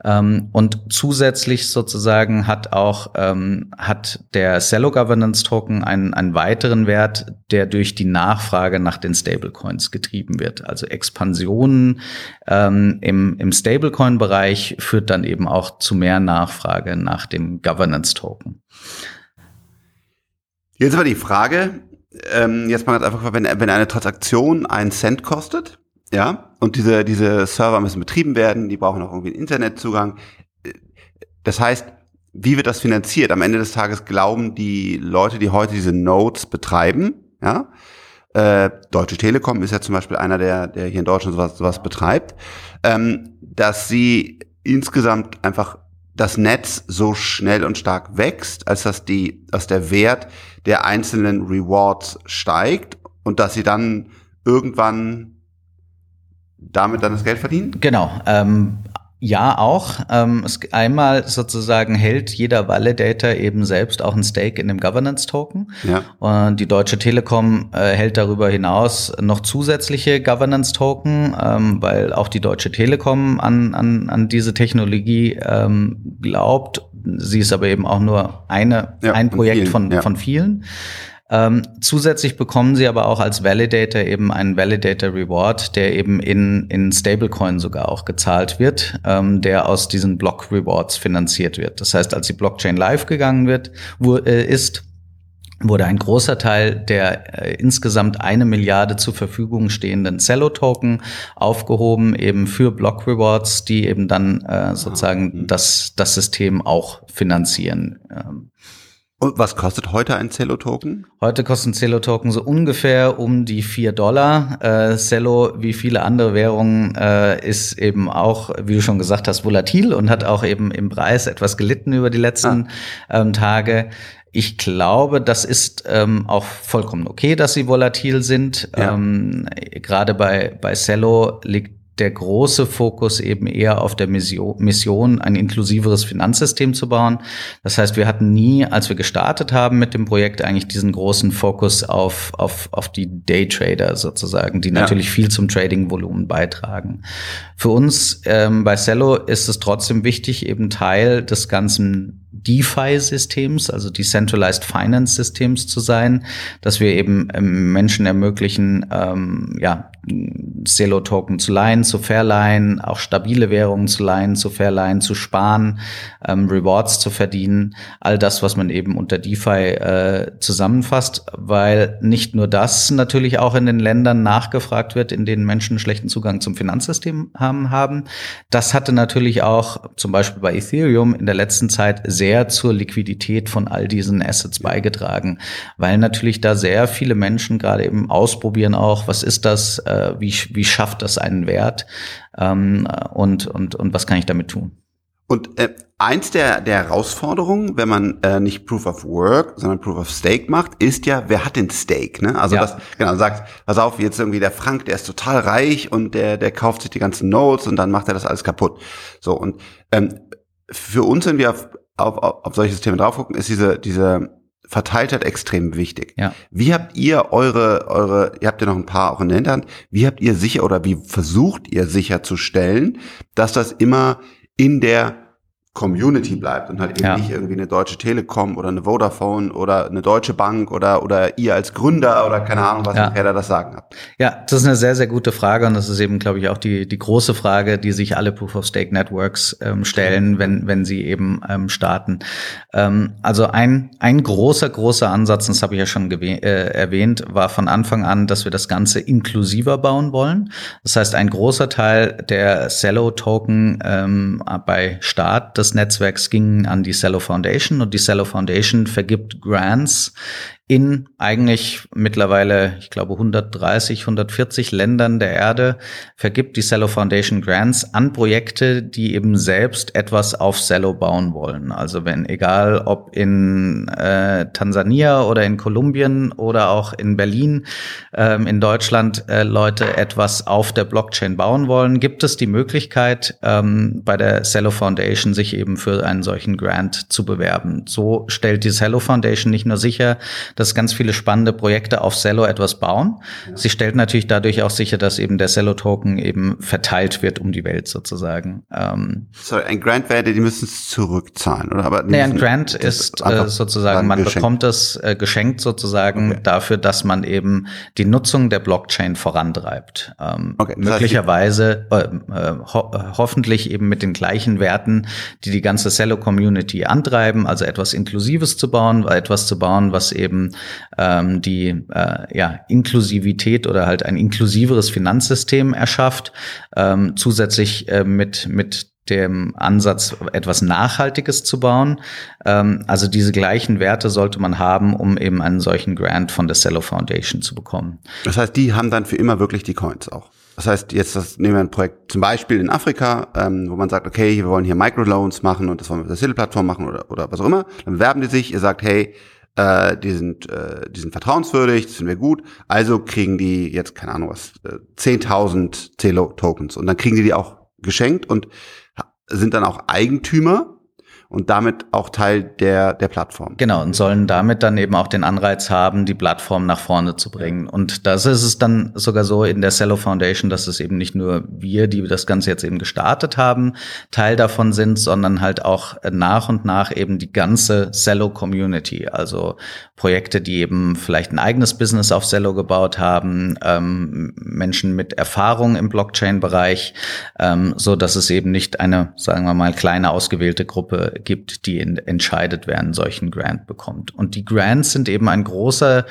Ähm, und zusätzlich sozusagen hat auch ähm, hat der Cello Governance Token einen, einen weiteren Wert, der durch die Nachfrage nach den Stablecoins getrieben wird. Also Expansionen ähm, im, im Stablecoin-Bereich führt dann eben auch zu mehr Nachfrage nach dem Governance Token. Jetzt aber die Frage, ähm, jetzt mal einfach, wenn, wenn eine Transaktion einen Cent kostet, ja, und diese, diese Server müssen betrieben werden, die brauchen auch irgendwie einen Internetzugang. Das heißt, wie wird das finanziert? Am Ende des Tages glauben die Leute, die heute diese Nodes betreiben, ja, äh, Deutsche Telekom ist ja zum Beispiel einer, der, der hier in Deutschland sowas, sowas betreibt, ähm, dass sie insgesamt einfach das Netz so schnell und stark wächst, als dass die, dass der Wert der einzelnen Rewards steigt und dass sie dann irgendwann damit dann das Geld verdienen? Genau. Ähm, ja, auch. Ähm, es, einmal sozusagen hält jeder Validator eben selbst auch ein Stake in dem Governance-Token. Ja. Und die Deutsche Telekom äh, hält darüber hinaus noch zusätzliche Governance-Token, ähm, weil auch die Deutsche Telekom an, an, an diese Technologie ähm, glaubt. Sie ist aber eben auch nur eine, ja, ein Projekt vielen, von, ja. von vielen. Ähm, zusätzlich bekommen sie aber auch als Validator eben einen Validator Reward, der eben in, in Stablecoin sogar auch gezahlt wird, ähm, der aus diesen Block Rewards finanziert wird. Das heißt, als die Blockchain live gegangen wird, wo, äh, ist, wurde ein großer Teil der äh, insgesamt eine Milliarde zur Verfügung stehenden Cello-Token aufgehoben, eben für Block Rewards, die eben dann äh, sozusagen das, das System auch finanzieren. Ähm. Und was kostet heute ein Cello-Token? Heute kosten Cello-Token so ungefähr um die vier Dollar. Äh, Cello, wie viele andere Währungen, äh, ist eben auch, wie du schon gesagt hast, volatil und hat auch eben im Preis etwas gelitten über die letzten ah. ähm, Tage. Ich glaube, das ist ähm, auch vollkommen okay, dass sie volatil sind. Ja. Ähm, Gerade bei, bei Cello liegt der große Fokus eben eher auf der Mission, ein inklusiveres Finanzsystem zu bauen. Das heißt, wir hatten nie, als wir gestartet haben mit dem Projekt, eigentlich diesen großen Fokus auf, auf, auf die Daytrader sozusagen, die ja. natürlich viel zum Trading-Volumen beitragen. Für uns ähm, bei Cello ist es trotzdem wichtig, eben Teil des ganzen DeFi-Systems, also Decentralized Finance Systems zu sein, dass wir eben ähm, Menschen ermöglichen, ähm, ja, Celo-Token zu leihen, zu verleihen, auch stabile Währungen zu leihen, zu verleihen, zu sparen, ähm, Rewards zu verdienen, all das, was man eben unter DeFi äh, zusammenfasst, weil nicht nur das natürlich auch in den Ländern nachgefragt wird, in denen Menschen schlechten Zugang zum Finanzsystem haben, haben. Das hatte natürlich auch zum Beispiel bei Ethereum in der letzten Zeit sehr sehr zur Liquidität von all diesen Assets beigetragen, weil natürlich da sehr viele Menschen gerade eben ausprobieren auch, was ist das, äh, wie, wie schafft das einen Wert ähm, und, und, und was kann ich damit tun. Und äh, eins der, der Herausforderungen, wenn man äh, nicht Proof of Work, sondern Proof of Stake macht, ist ja, wer hat den Stake? Ne? Also ja. das, genau, sagt, pass auf, jetzt irgendwie der Frank, der ist total reich und der, der kauft sich die ganzen Notes und dann macht er das alles kaputt. So, und ähm, für uns, wenn wir auf, auf, auf, solche Systeme drauf gucken, ist diese, diese Verteiltheit extrem wichtig. Ja. Wie habt ihr eure, eure, ihr habt ja noch ein paar auch in der Hinterhand, wie habt ihr sicher oder wie versucht ihr sicherzustellen, dass das immer in der Community bleibt und halt eben ja. nicht irgendwie eine deutsche Telekom oder eine Vodafone oder eine deutsche Bank oder oder ihr als Gründer oder keine Ahnung, was ja. ihr da das sagen habt. Ja, das ist eine sehr sehr gute Frage und das ist eben, glaube ich, auch die die große Frage, die sich alle Proof of Stake Networks ähm, stellen, wenn wenn sie eben ähm, starten. Ähm, also ein ein großer großer Ansatz, das habe ich ja schon äh, erwähnt, war von Anfang an, dass wir das Ganze inklusiver bauen wollen. Das heißt, ein großer Teil der Cello Token ähm, bei Start des Netzwerks ging an die Cello Foundation und die Cello Foundation vergibt Grants in eigentlich mittlerweile, ich glaube, 130, 140 Ländern der Erde vergibt die Cello Foundation Grants an Projekte, die eben selbst etwas auf Cello bauen wollen. Also wenn, egal ob in äh, Tansania oder in Kolumbien oder auch in Berlin, ähm, in Deutschland äh, Leute etwas auf der Blockchain bauen wollen, gibt es die Möglichkeit, ähm, bei der Cello Foundation sich eben für einen solchen Grant zu bewerben. So stellt die Cello Foundation nicht nur sicher, dass ganz viele spannende Projekte auf Cello etwas bauen. Ja. Sie stellt natürlich dadurch auch sicher, dass eben der Cello-Token eben verteilt wird um die Welt sozusagen. Ähm, Sorry, ein Grant wäre, die müssen es zurückzahlen, oder? Aber nee, ein Grant ist äh, sozusagen, man geschenkt. bekommt es äh, geschenkt sozusagen okay. dafür, dass man eben die Nutzung der Blockchain vorantreibt. Ähm, okay, möglicherweise, äh, äh, ho hoffentlich eben mit den gleichen Werten, die die ganze Cello-Community antreiben, also etwas Inklusives zu bauen, etwas zu bauen, was eben ähm, die äh, ja, Inklusivität oder halt ein inklusiveres Finanzsystem erschafft, ähm, zusätzlich äh, mit, mit dem Ansatz, etwas Nachhaltiges zu bauen. Ähm, also diese gleichen Werte sollte man haben, um eben einen solchen Grant von der Cello Foundation zu bekommen. Das heißt, die haben dann für immer wirklich die Coins auch. Das heißt, jetzt das, nehmen wir ein Projekt zum Beispiel in Afrika, ähm, wo man sagt, okay, wir wollen hier Microloans machen und das wollen wir mit der City-Plattform machen oder, oder was auch immer. Dann werben die sich, ihr sagt, hey, äh, die sind, äh, die sind vertrauenswürdig, das finden wir gut. Also kriegen die jetzt, keine Ahnung was, äh, 10.000 Celo-Tokens und dann kriegen die die auch geschenkt und sind dann auch Eigentümer und damit auch Teil der, der Plattform. Genau, und sollen damit dann eben auch den Anreiz haben, die Plattform nach vorne zu bringen. Und das ist es dann sogar so in der Cello Foundation, dass es eben nicht nur wir, die das Ganze jetzt eben gestartet haben, Teil davon sind, sondern halt auch nach und nach eben die ganze Cello Community. Also Projekte, die eben vielleicht ein eigenes Business auf Cello gebaut haben, ähm, Menschen mit Erfahrung im Blockchain-Bereich, ähm, so dass es eben nicht eine, sagen wir mal, kleine ausgewählte Gruppe gibt, die in, entscheidet, wer einen solchen Grant bekommt. Und die Grants sind eben ein großer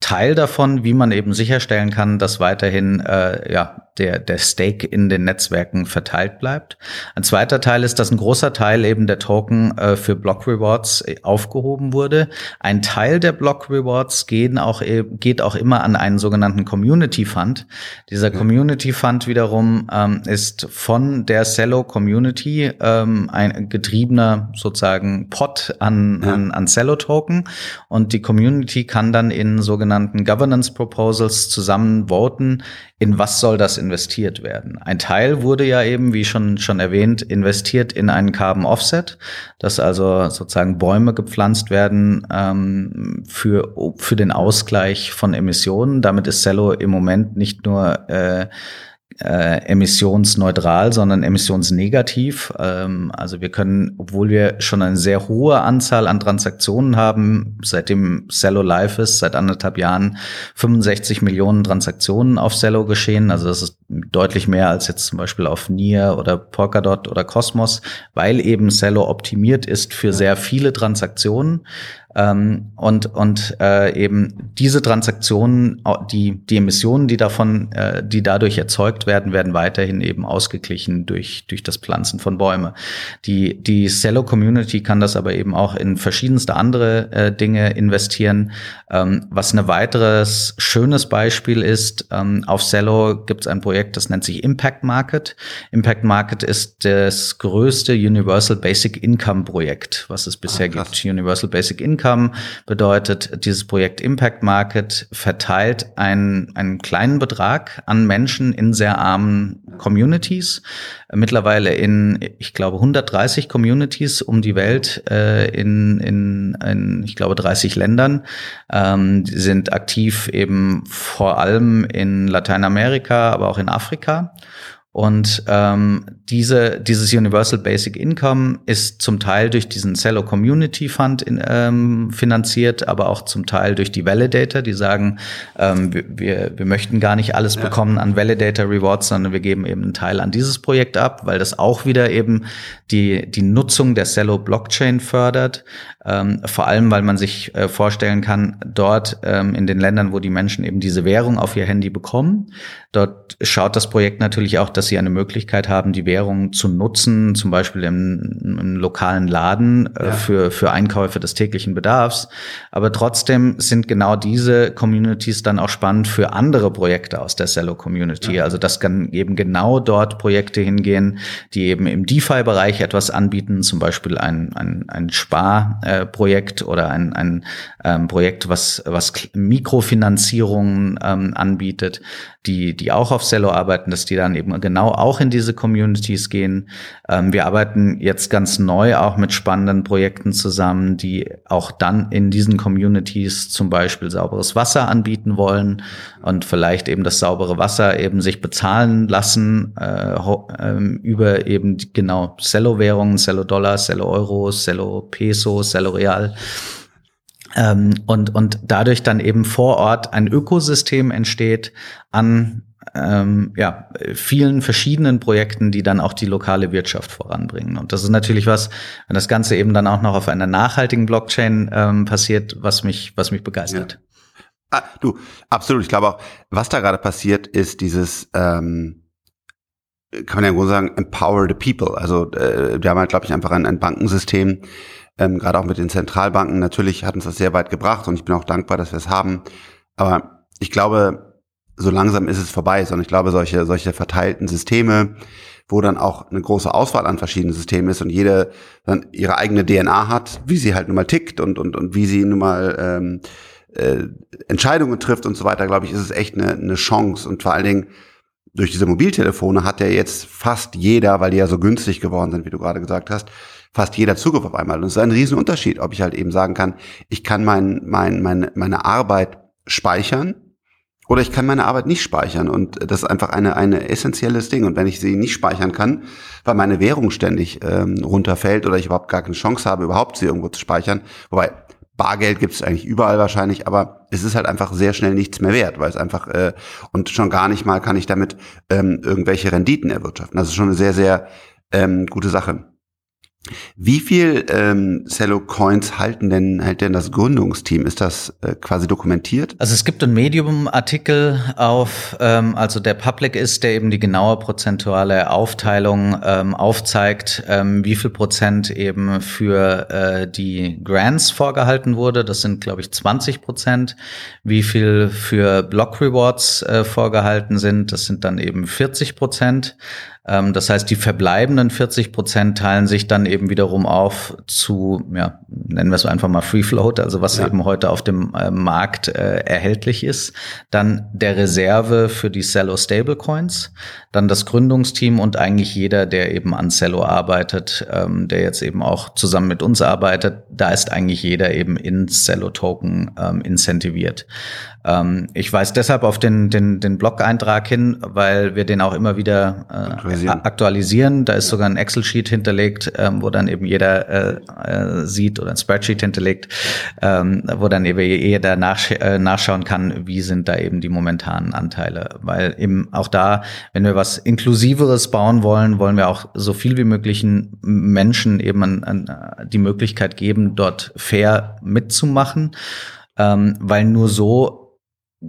Teil davon, wie man eben sicherstellen kann, dass weiterhin äh, ja, der, der Stake in den Netzwerken verteilt bleibt. Ein zweiter Teil ist, dass ein großer Teil eben der Token äh, für Block Rewards äh, aufgehoben wurde. Ein Teil der Block Rewards gehen auch, äh, geht auch immer an einen sogenannten Community Fund. Dieser Community Fund wiederum ähm, ist von der Cello Community ähm, ein getriebener sozusagen Pot an, an, an Cello Token und die Community kann dann in sogenannten sogenannten Governance Proposals zusammen voten, in was soll das investiert werden. Ein Teil wurde ja eben, wie schon, schon erwähnt, investiert in einen Carbon Offset, dass also sozusagen Bäume gepflanzt werden ähm, für, für den Ausgleich von Emissionen. Damit ist Cello im Moment nicht nur äh, äh, emissionsneutral, sondern emissionsnegativ. Ähm, also wir können, obwohl wir schon eine sehr hohe Anzahl an Transaktionen haben, seitdem Cello live ist, seit anderthalb Jahren 65 Millionen Transaktionen auf Cello geschehen. Also das ist deutlich mehr als jetzt zum Beispiel auf Nier oder Polkadot oder Cosmos, weil eben Cello optimiert ist für sehr viele Transaktionen. Ähm, und und äh, eben diese Transaktionen, die, die Emissionen, die davon, äh, die dadurch erzeugt werden, werden weiterhin eben ausgeglichen durch, durch das Pflanzen von Bäume. Die, die Cello Community kann das aber eben auch in verschiedenste andere äh, Dinge investieren. Ähm, was ein weiteres schönes Beispiel ist, ähm, auf Cello gibt es ein Projekt, das nennt sich Impact Market. Impact Market ist das größte Universal Basic Income Projekt, was es bisher ah, gibt. Universal Basic Income Income bedeutet, dieses Projekt Impact Market verteilt einen, einen kleinen Betrag an Menschen in sehr armen Communities. Mittlerweile in, ich glaube, 130 Communities um die Welt äh, in, in, in, ich glaube, 30 Ländern. Ähm, sind aktiv eben vor allem in Lateinamerika, aber auch in Afrika. Und ähm, diese, dieses Universal Basic Income ist zum Teil durch diesen Cello Community Fund in, ähm, finanziert, aber auch zum Teil durch die Validator, die sagen, ähm, wir, wir möchten gar nicht alles ja. bekommen an Validator Rewards, sondern wir geben eben einen Teil an dieses Projekt ab, weil das auch wieder eben die, die Nutzung der Cello Blockchain fördert. Ähm, vor allem, weil man sich äh, vorstellen kann, dort ähm, in den Ländern, wo die Menschen eben diese Währung auf ihr Handy bekommen, dort schaut das Projekt natürlich auch, dass sie eine Möglichkeit haben, die Währung zu nutzen, zum Beispiel im, im lokalen Laden äh, ja. für, für Einkäufe des täglichen Bedarfs. Aber trotzdem sind genau diese Communities dann auch spannend für andere Projekte aus der Cello-Community. Ja. Also das kann eben genau dort Projekte hingehen, die eben im DeFi-Bereich etwas anbieten, zum Beispiel ein, ein, ein Sparprojekt äh, oder ein, ein ähm, Projekt, was, was Mikrofinanzierungen ähm, anbietet, die, die auch auf Cello arbeiten, dass die dann eben genau auch in diese Communities gehen. Ähm, wir arbeiten jetzt ganz neu auch mit spannenden Projekten zusammen, die auch dann in diesen Communities zum Beispiel sauberes Wasser anbieten wollen und vielleicht eben das saubere Wasser eben sich bezahlen lassen äh, äh, über eben genau Cello-Währungen, Cello-Dollar, Cello-Euro, Cello-Peso, Cello-Real. Ähm, und, und dadurch dann eben vor Ort ein Ökosystem entsteht an ähm, ja, vielen verschiedenen Projekten, die dann auch die lokale Wirtschaft voranbringen. Und das ist natürlich was, wenn das Ganze eben dann auch noch auf einer nachhaltigen Blockchain ähm, passiert, was mich, was mich begeistert. Ja. Ah, du, absolut. Ich glaube auch, was da gerade passiert, ist dieses, ähm, kann man ja wohl sagen, empower the people. Also äh, wir haben halt, glaube ich, einfach ein, ein Bankensystem, ähm, gerade auch mit den Zentralbanken. Natürlich hat uns das sehr weit gebracht und ich bin auch dankbar, dass wir es haben. Aber ich glaube, so langsam ist es vorbei, sondern ich glaube, solche, solche verteilten Systeme, wo dann auch eine große Auswahl an verschiedenen Systemen ist und jede dann ihre eigene DNA hat, wie sie halt nun mal tickt und, und, und wie sie nun mal ähm, äh, Entscheidungen trifft und so weiter, glaube ich, ist es echt eine, eine Chance. Und vor allen Dingen durch diese Mobiltelefone hat ja jetzt fast jeder, weil die ja so günstig geworden sind, wie du gerade gesagt hast, fast jeder Zugriff auf einmal. Und es ist ein Riesenunterschied, ob ich halt eben sagen kann, ich kann mein, mein, meine, meine Arbeit speichern oder ich kann meine Arbeit nicht speichern und das ist einfach eine, eine essentielles Ding. Und wenn ich sie nicht speichern kann, weil meine Währung ständig ähm, runterfällt oder ich überhaupt gar keine Chance habe, überhaupt sie irgendwo zu speichern, wobei Bargeld gibt es eigentlich überall wahrscheinlich, aber es ist halt einfach sehr schnell nichts mehr wert, weil es einfach äh, und schon gar nicht mal kann ich damit ähm, irgendwelche Renditen erwirtschaften. Das ist schon eine sehr, sehr ähm, gute Sache. Wie viel ähm, Cello Coins halten denn hält denn das Gründungsteam? Ist das äh, quasi dokumentiert? Also es gibt einen Medium-Artikel auf, ähm, also der Public ist, der eben die genaue prozentuale Aufteilung ähm, aufzeigt, ähm, wie viel Prozent eben für äh, die Grants vorgehalten wurde. Das sind, glaube ich, 20 Prozent. Wie viel für Block Rewards äh, vorgehalten sind, das sind dann eben 40 Prozent. Ähm, das heißt, die verbleibenden 40 Prozent teilen sich dann eben wiederum auf zu, ja, nennen wir es einfach mal Free Float, also was ja. eben heute auf dem äh, Markt äh, erhältlich ist. Dann der Reserve für die Cello Stablecoins, dann das Gründungsteam und eigentlich jeder, der eben an Cello arbeitet, ähm, der jetzt eben auch zusammen mit uns arbeitet, da ist eigentlich jeder eben in Cello Token ähm, incentiviert. Ähm, ich weise deshalb auf den, den, den Blog-Eintrag hin, weil wir den auch immer wieder äh, aktualisieren. aktualisieren. Da ist sogar ein Excel-Sheet hinterlegt, ähm, wo dann eben jeder äh, äh, sieht oder ein Spreadsheet hinterlegt, ähm, wo dann eben jeder nachsch äh, nachschauen kann, wie sind da eben die momentanen Anteile. Weil eben auch da, wenn wir was Inklusiveres bauen wollen, wollen wir auch so viel wie möglichen Menschen eben an, an die Möglichkeit geben, dort fair mitzumachen. Ähm, weil nur so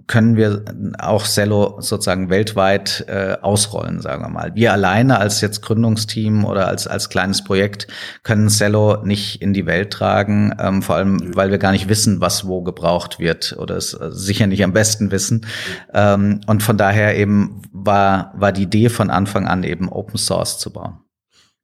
können wir auch Cello sozusagen weltweit äh, ausrollen, sagen wir mal. Wir alleine als jetzt Gründungsteam oder als, als kleines Projekt können Cello nicht in die Welt tragen, ähm, vor allem, weil wir gar nicht wissen, was wo gebraucht wird oder es äh, sicher nicht am besten wissen. Ähm, und von daher eben war, war die Idee von Anfang an eben Open Source zu bauen.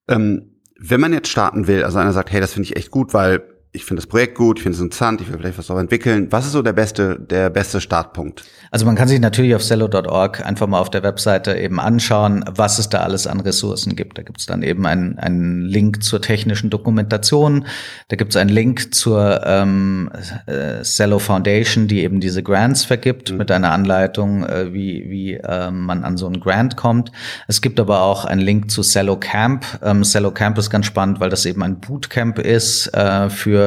Ähm, wenn man jetzt starten will, also einer sagt, hey, das finde ich echt gut, weil ich finde das Projekt gut, ich finde es interessant, ich will vielleicht was auch entwickeln. Was ist so der beste, der beste Startpunkt? Also man kann sich natürlich auf cello.org einfach mal auf der Webseite eben anschauen, was es da alles an Ressourcen gibt. Da gibt es dann eben einen, einen Link zur technischen Dokumentation, da gibt es einen Link zur ähm, äh, Cello Foundation, die eben diese Grants vergibt mhm. mit einer Anleitung, äh, wie, wie äh, man an so einen Grant kommt. Es gibt aber auch einen Link zu Cello Camp. Ähm, Cello Camp ist ganz spannend, weil das eben ein Bootcamp ist äh, für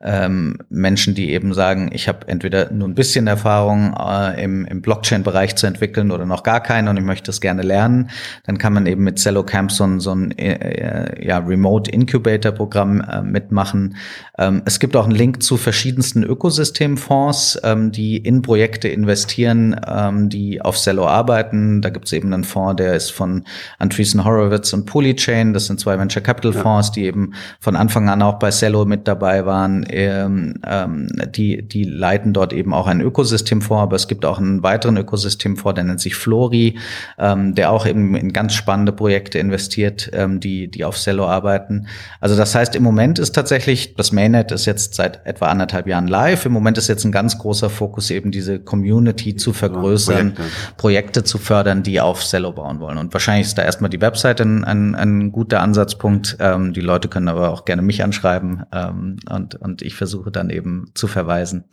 ähm, Menschen, die eben sagen, ich habe entweder nur ein bisschen Erfahrung äh, im, im Blockchain-Bereich zu entwickeln oder noch gar keine und ich möchte das gerne lernen, dann kann man eben mit Cello Camp so ein, so ein äh, ja, Remote Incubator-Programm äh, mitmachen. Ähm, es gibt auch einen Link zu verschiedensten Ökosystemfonds, ähm, die in Projekte investieren, ähm, die auf Cello arbeiten. Da gibt es eben einen Fonds, der ist von Andreessen Horowitz und Polychain. Das sind zwei Venture Capital Fonds, ja. die eben von Anfang an auch bei Cello mit dabei waren ähm, ähm, die, die leiten dort eben auch ein Ökosystem vor, aber es gibt auch einen weiteren Ökosystem vor, der nennt sich Flori, ähm, der auch eben in ganz spannende Projekte investiert, ähm, die, die auf Cello arbeiten. Also das heißt, im Moment ist tatsächlich, das Mainnet ist jetzt seit etwa anderthalb Jahren live. Im Moment ist jetzt ein ganz großer Fokus eben diese Community zu vergrößern, Projekte. Projekte zu fördern, die auf Cello bauen wollen. Und wahrscheinlich ist da erstmal die Webseite ein, ein, ein guter Ansatzpunkt. Ähm, die Leute können aber auch gerne mich anschreiben ähm, und, und und ich versuche dann eben zu verweisen.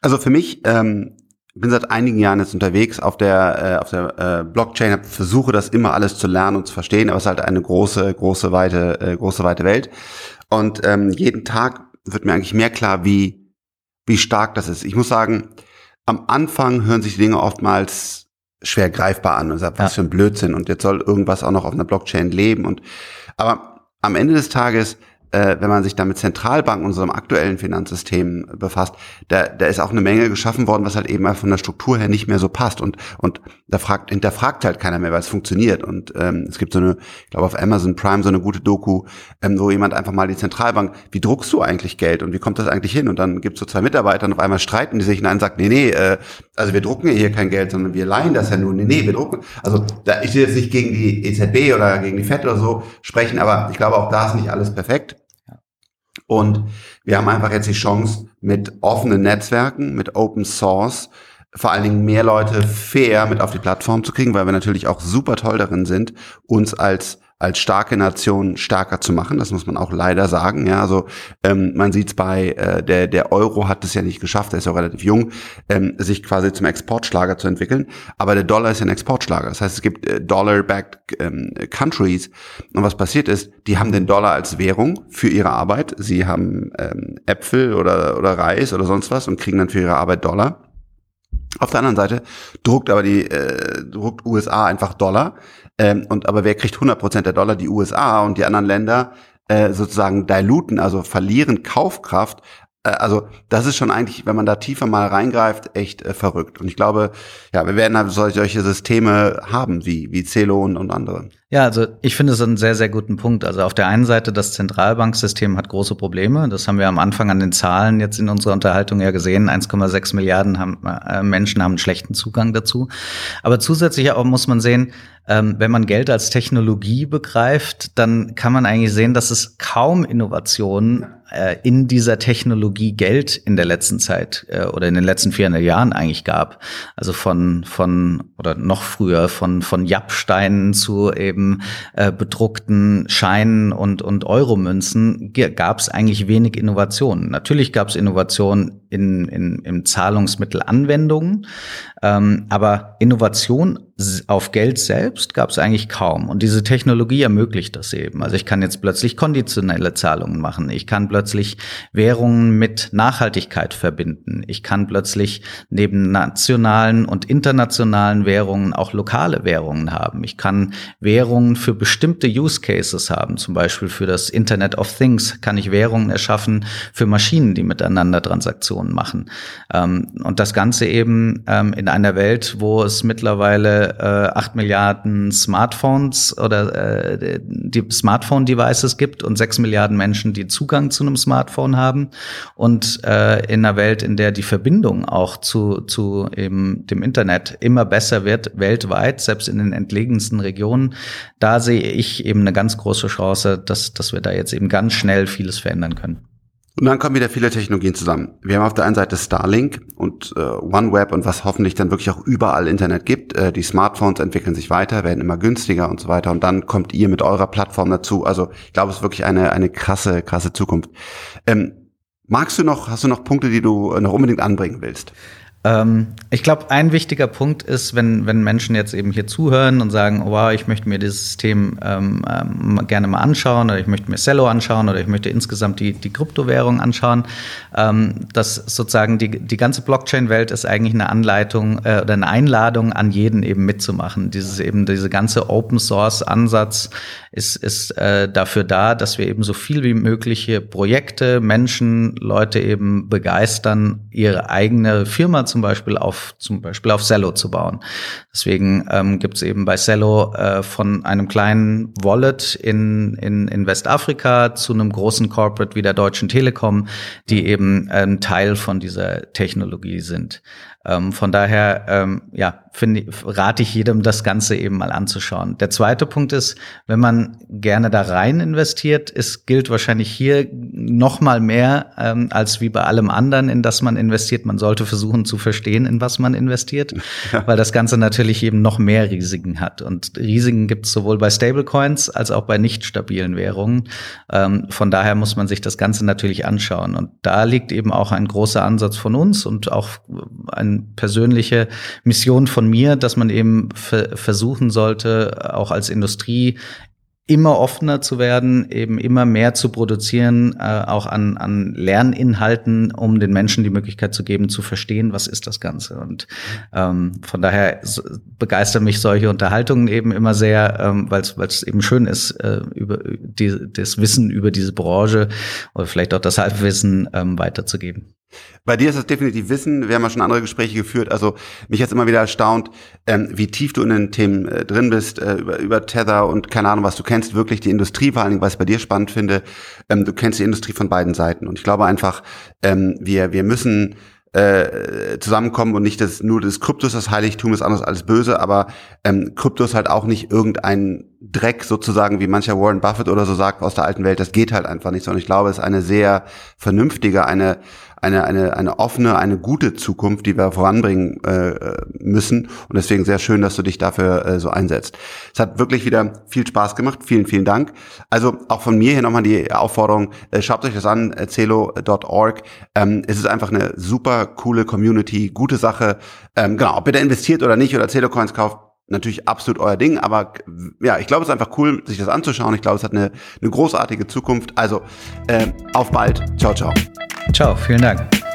Also für mich, ähm, bin seit einigen Jahren jetzt unterwegs auf der äh, auf der äh, Blockchain, hab, versuche das immer alles zu lernen und zu verstehen, aber es ist halt eine große große weite äh, große weite Welt und ähm, jeden Tag wird mir eigentlich mehr klar, wie wie stark das ist. Ich muss sagen, am Anfang hören sich Dinge oftmals schwer greifbar an und sagt, was ja. für ein Blödsinn und jetzt soll irgendwas auch noch auf einer Blockchain leben und aber am Ende des Tages äh, wenn man sich da mit Zentralbanken, unserem aktuellen Finanzsystem befasst, da, da ist auch eine Menge geschaffen worden, was halt eben von der Struktur her nicht mehr so passt. Und, und da fragt, hinterfragt halt keiner mehr, weil es funktioniert. Und ähm, es gibt so eine, ich glaube auf Amazon Prime so eine gute Doku, ähm, wo jemand einfach mal die Zentralbank, wie druckst du eigentlich Geld und wie kommt das eigentlich hin? Und dann gibt es so zwei Mitarbeiter und auf einmal streiten die sich und einer sagt, nee, nee, äh, also wir drucken ja hier kein Geld, sondern wir leihen das ja nur. Nee, nee, wir drucken. Also da, ich will jetzt nicht gegen die EZB oder gegen die FED oder so sprechen, aber ich glaube auch da ist nicht alles perfekt. Und wir haben einfach jetzt die Chance, mit offenen Netzwerken, mit Open Source, vor allen Dingen mehr Leute fair mit auf die Plattform zu kriegen, weil wir natürlich auch super toll darin sind, uns als als starke Nation stärker zu machen. Das muss man auch leider sagen. Ja, also ähm, man sieht es bei äh, der der Euro hat es ja nicht geschafft, der ist ja relativ jung, ähm, sich quasi zum Exportschlager zu entwickeln. Aber der Dollar ist ja ein Exportschlager. Das heißt, es gibt äh, Dollar-backed ähm, Countries. Und was passiert ist, die haben den Dollar als Währung für ihre Arbeit. Sie haben ähm, Äpfel oder oder Reis oder sonst was und kriegen dann für ihre Arbeit Dollar. Auf der anderen Seite druckt aber die äh, druckt USA einfach Dollar. Ähm, und aber wer kriegt 100% der Dollar? Die USA und die anderen Länder äh, sozusagen diluten, also verlieren Kaufkraft. Äh, also das ist schon eigentlich, wenn man da tiefer mal reingreift, echt äh, verrückt. Und ich glaube, ja, wir werden halt solche Systeme haben wie wie Celo und, und andere. Ja, also ich finde es einen sehr, sehr guten Punkt. Also auf der einen Seite, das Zentralbanksystem hat große Probleme. Das haben wir am Anfang an den Zahlen jetzt in unserer Unterhaltung ja gesehen. 1,6 Milliarden haben, äh, Menschen haben einen schlechten Zugang dazu. Aber zusätzlich auch muss man sehen, ähm, wenn man Geld als Technologie begreift, dann kann man eigentlich sehen, dass es kaum Innovationen äh, in dieser Technologie Geld in der letzten Zeit äh, oder in den letzten 400 Jahren eigentlich gab. Also von, von oder noch früher von, von Jappsteinen zu eben äh, bedruckten Scheinen und, und Euromünzen gab es eigentlich wenig Innovationen. Natürlich gab es Innovationen in, in, in Zahlungsmittelanwendungen, ähm, aber Innovation auf Geld selbst gab es eigentlich kaum. Und diese Technologie ermöglicht das eben. Also ich kann jetzt plötzlich konditionelle Zahlungen machen. Ich kann plötzlich Währungen mit Nachhaltigkeit verbinden. Ich kann plötzlich neben nationalen und internationalen Währungen auch lokale Währungen haben. Ich kann Währungen für bestimmte Use Cases haben. Zum Beispiel für das Internet of Things kann ich Währungen erschaffen für Maschinen, die miteinander Transaktionen machen. Ähm, und das Ganze eben ähm, in einer Welt, wo es mittlerweile äh, 8 Milliarden Smartphones oder äh, die Smartphone-Devices gibt und 6 Milliarden Menschen, die Zugang zu einem Smartphone haben. Und äh, in einer Welt, in der die Verbindung auch zu, zu eben dem Internet immer besser wird, weltweit, selbst in den entlegensten Regionen, da sehe ich eben eine ganz große Chance, dass, dass wir da jetzt eben ganz schnell vieles verändern können. Und dann kommen wieder viele Technologien zusammen. Wir haben auf der einen Seite Starlink und äh, OneWeb und was hoffentlich dann wirklich auch überall Internet gibt. Äh, die Smartphones entwickeln sich weiter, werden immer günstiger und so weiter. Und dann kommt ihr mit eurer Plattform dazu. Also ich glaube, es ist wirklich eine, eine krasse, krasse Zukunft. Ähm, magst du noch, hast du noch Punkte, die du noch unbedingt anbringen willst? Ähm, ich glaube, ein wichtiger Punkt ist, wenn, wenn Menschen jetzt eben hier zuhören und sagen, oh, wow, ich möchte mir dieses System ähm, ähm, gerne mal anschauen oder ich möchte mir Cello anschauen oder ich möchte insgesamt die, die Kryptowährung anschauen, ähm, dass sozusagen die, die ganze Blockchain-Welt ist eigentlich eine Anleitung äh, oder eine Einladung an jeden eben mitzumachen. Dieses eben, diese ganze Open-Source-Ansatz ist, ist äh, dafür da, dass wir eben so viel wie mögliche Projekte, Menschen, Leute eben begeistern, ihre eigene Firma zum Beispiel auf zum Beispiel auf Cello zu bauen. Deswegen ähm, gibt es eben bei Cello äh, von einem kleinen Wallet in, in, in Westafrika zu einem großen Corporate wie der Deutschen Telekom, die eben ein Teil von dieser Technologie sind. Ähm, von daher, ähm, ja, finde, rate ich jedem, das Ganze eben mal anzuschauen. Der zweite Punkt ist, wenn man gerne da rein investiert, es gilt wahrscheinlich hier noch mal mehr ähm, als wie bei allem anderen, in das man investiert. Man sollte versuchen zu verstehen, in was man investiert, ja. weil das Ganze natürlich eben noch mehr Risiken hat. Und Risiken gibt es sowohl bei Stablecoins als auch bei nicht stabilen Währungen. Ähm, von daher muss man sich das Ganze natürlich anschauen. Und da liegt eben auch ein großer Ansatz von uns und auch ein persönliche Mission von mir, dass man eben versuchen sollte, auch als Industrie immer offener zu werden, eben immer mehr zu produzieren, äh, auch an, an Lerninhalten, um den Menschen die Möglichkeit zu geben, zu verstehen, was ist das Ganze. Und ähm, von daher begeistern mich solche Unterhaltungen eben immer sehr, ähm, weil es eben schön ist, äh, über die, das Wissen über diese Branche oder vielleicht auch das Halbwissen ähm, weiterzugeben. Bei dir ist das definitiv Wissen. Wir haben ja schon andere Gespräche geführt. Also mich jetzt immer wieder erstaunt, ähm, wie tief du in den Themen äh, drin bist, äh, über, über Tether und keine Ahnung was. Du kennst wirklich die Industrie, vor allen Dingen, was ich bei dir spannend finde. Ähm, du kennst die Industrie von beiden Seiten. Und ich glaube einfach, ähm, wir, wir müssen äh, zusammenkommen und nicht das, nur das Kryptos das Heiligtum ist anders als böse, aber ähm, Krypto ist halt auch nicht irgendein Dreck sozusagen, wie mancher Warren Buffett oder so sagt aus der alten Welt. Das geht halt einfach nicht, sondern ich glaube, es ist eine sehr vernünftige, eine eine, eine, eine offene, eine gute Zukunft, die wir voranbringen äh, müssen. Und deswegen sehr schön, dass du dich dafür äh, so einsetzt. Es hat wirklich wieder viel Spaß gemacht. Vielen, vielen Dank. Also auch von mir hier nochmal die Aufforderung, äh, schaut euch das an, äh, celo.org. Ähm, es ist einfach eine super coole Community, gute Sache. Ähm, genau, ob ihr da investiert oder nicht oder Celo-Coins kauft, natürlich absolut euer Ding, aber ja, ich glaube, es ist einfach cool, sich das anzuschauen. Ich glaube, es hat eine, eine großartige Zukunft. Also äh, auf bald. Ciao, ciao. Ciao, vielen Dank.